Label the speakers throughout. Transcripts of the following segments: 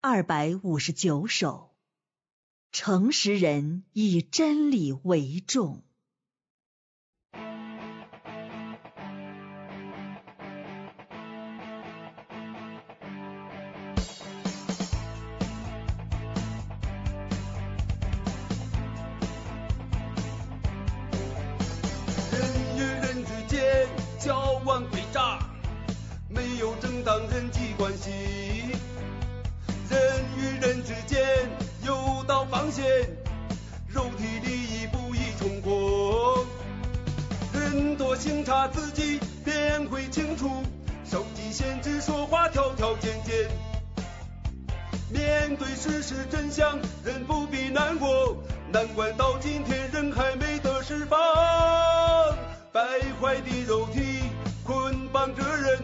Speaker 1: 二百五十九首。诚实人以真理为重。
Speaker 2: 人之间有道防线，肉体利益不宜冲破。人多行差自己便会清楚，手机限制说话条条件件。面对事实真相，人不必难过，难怪到今天人还没得释放。败坏的肉体捆绑着人，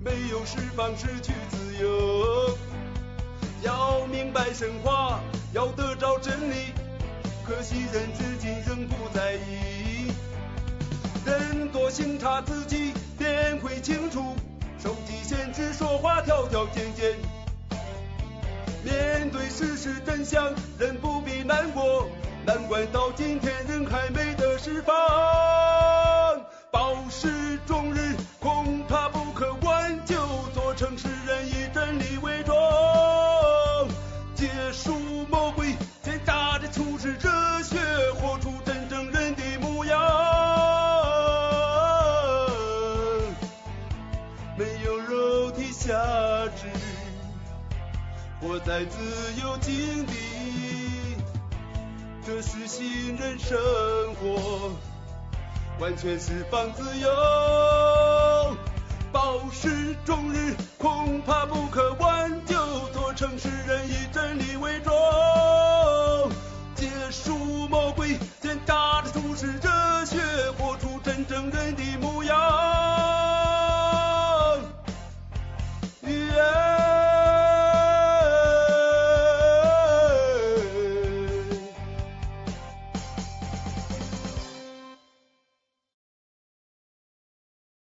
Speaker 2: 没有释放失去自由。神话，要得着真理，可惜人至今仍不在意。人多心差自己便会清楚，手机限制说话条条件件。面对事实真相，人不必难过，难怪到今天人价值。活在自由境地，这是新人生活，完全释放自由。保持终日，